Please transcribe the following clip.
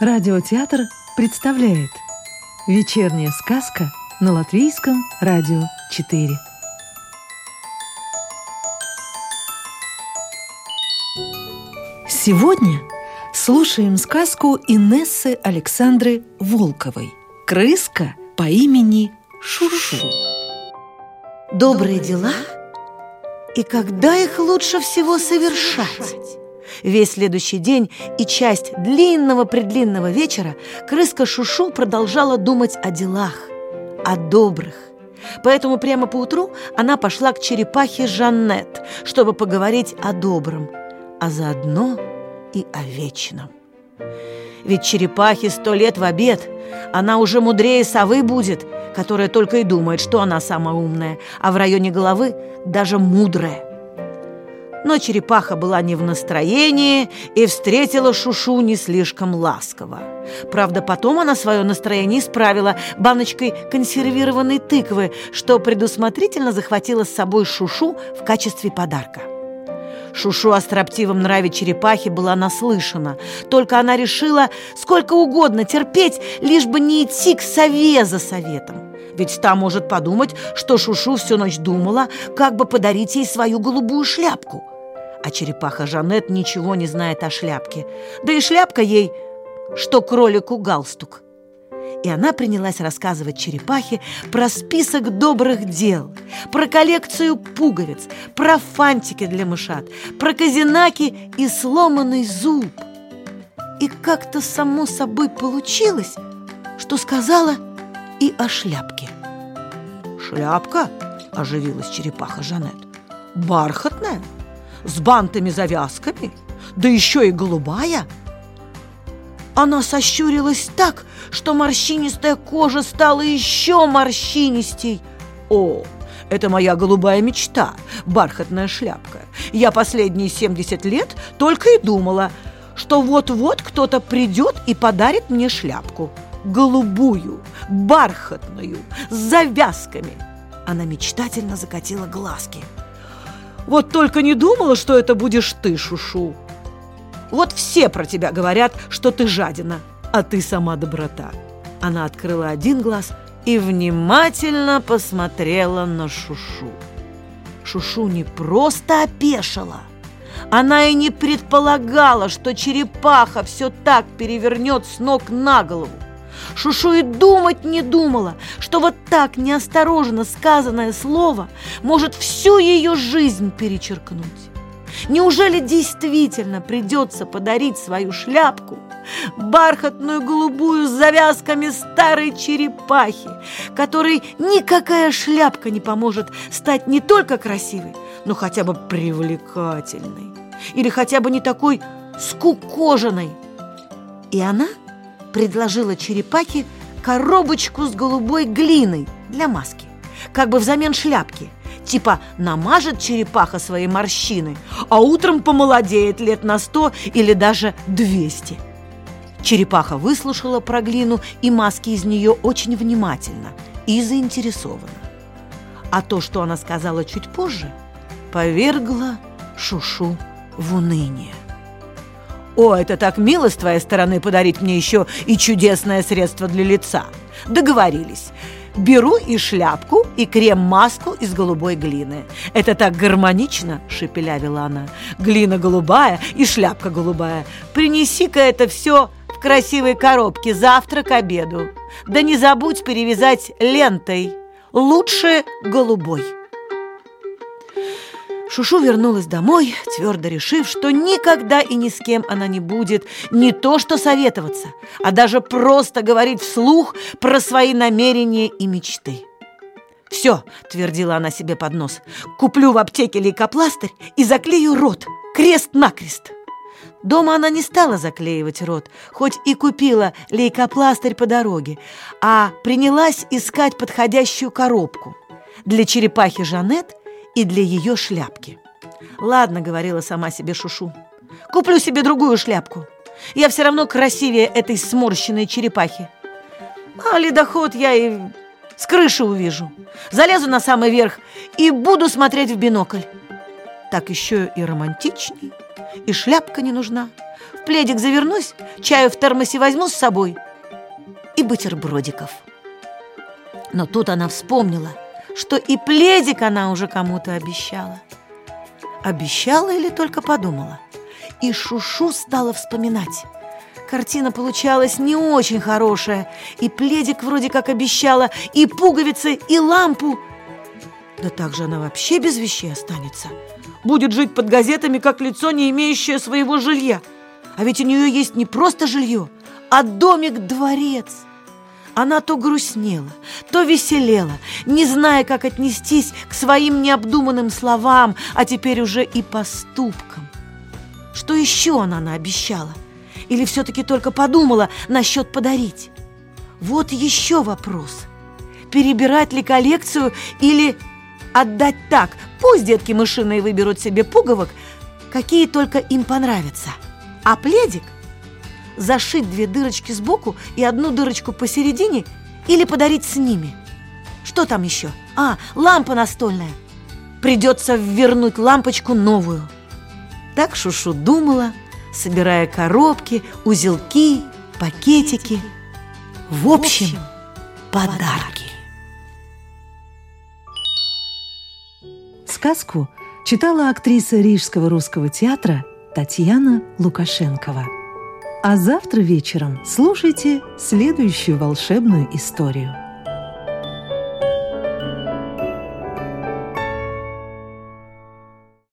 Радиотеатр представляет Вечерняя сказка на Латвийском радио 4 Сегодня слушаем сказку Инессы Александры Волковой «Крыска по имени Шушу». Добрые дела и когда их лучше всего совершать? Весь следующий день и часть длинного-предлинного вечера крыска Шушу продолжала думать о делах, о добрых. Поэтому прямо поутру она пошла к черепахе Жаннет, чтобы поговорить о добром, а заодно и о вечном. Ведь черепахе сто лет в обед, она уже мудрее совы будет, которая только и думает, что она самая умная, а в районе головы даже мудрая. Но черепаха была не в настроении и встретила Шушу не слишком ласково. Правда, потом она свое настроение исправила баночкой консервированной тыквы, что предусмотрительно захватила с собой Шушу в качестве подарка. Шушу о строптивом нраве черепахи была наслышана. Только она решила сколько угодно терпеть, лишь бы не идти к сове за советом. Ведь та может подумать, что Шушу всю ночь думала, как бы подарить ей свою голубую шляпку. А черепаха Жанет ничего не знает о шляпке. Да и шляпка ей, что кролику галстук. И она принялась рассказывать черепахе про список добрых дел, про коллекцию пуговиц, про фантики для мышат, про казинаки и сломанный зуб. И как-то само собой получилось, что сказала и о шляпке. «Шляпка?» – оживилась черепаха Жанет. «Бархатная, с бантами-завязками, да еще и голубая». Она сощурилась так, что морщинистая кожа стала еще морщинистей. «О, это моя голубая мечта, бархатная шляпка. Я последние 70 лет только и думала, что вот-вот кто-то придет и подарит мне шляпку. Голубую, бархатную, с завязками». Она мечтательно закатила глазки. «Вот только не думала, что это будешь ты, Шушу. Вот все про тебя говорят, что ты жадина, а ты сама доброта». Она открыла один глаз и внимательно посмотрела на Шушу. Шушу не просто опешила. Она и не предполагала, что черепаха все так перевернет с ног на голову. Шушу и думать не думала, что вот так неосторожно сказанное слово может всю ее жизнь перечеркнуть. Неужели действительно придется подарить свою шляпку, бархатную голубую с завязками старой черепахи, которой никакая шляпка не поможет стать не только красивой, но хотя бы привлекательной или хотя бы не такой скукоженной? И она предложила черепахе коробочку с голубой глиной для маски, как бы взамен шляпки – Типа намажет черепаха свои морщины, а утром помолодеет лет на сто или даже двести. Черепаха выслушала про глину и маски из нее очень внимательно и заинтересованно. А то, что она сказала чуть позже, повергло Шушу в уныние. «О, это так мило с твоей стороны подарить мне еще и чудесное средство для лица!» Договорились. Беру и шляпку, и крем-маску из голубой глины. Это так гармонично, шепелявила она. Глина голубая и шляпка голубая. Принеси-ка это все в красивой коробке завтра к обеду. Да не забудь перевязать лентой. Лучше голубой. Шушу вернулась домой, твердо решив, что никогда и ни с кем она не будет не то что советоваться, а даже просто говорить вслух про свои намерения и мечты. «Все», — твердила она себе под нос, — «куплю в аптеке лейкопластырь и заклею рот, крест-накрест». Дома она не стала заклеивать рот, хоть и купила лейкопластырь по дороге, а принялась искать подходящую коробку. Для черепахи Жанет и для ее шляпки. «Ладно», — говорила сама себе Шушу, — «куплю себе другую шляпку. Я все равно красивее этой сморщенной черепахи. А ледоход я и с крыши увижу. Залезу на самый верх и буду смотреть в бинокль. Так еще и романтичней, и шляпка не нужна. В пледик завернусь, чаю в термосе возьму с собой и бутербродиков. Но тут она вспомнила, что и пледик она уже кому-то обещала. Обещала или только подумала? И Шушу стала вспоминать. Картина получалась не очень хорошая, и пледик вроде как обещала, и пуговицы, и лампу. Да так же она вообще без вещей останется. Будет жить под газетами, как лицо, не имеющее своего жилья. А ведь у нее есть не просто жилье, а домик-дворец. Она то грустнела, то веселела, не зная, как отнестись к своим необдуманным словам, а теперь уже и поступкам. Что еще она наобещала? Или все-таки только подумала насчет подарить? Вот еще вопрос. Перебирать ли коллекцию или отдать так? Пусть детки мышиные выберут себе пуговок, какие только им понравятся. А пледик зашить две дырочки сбоку и одну дырочку посередине или подарить с ними. Что там еще? А, лампа настольная. Придется вернуть лампочку новую. Так Шушу думала, собирая коробки, узелки, пакетики. В общем, подарки. Сказку читала актриса Рижского русского театра Татьяна Лукашенкова. А завтра вечером слушайте следующую волшебную историю.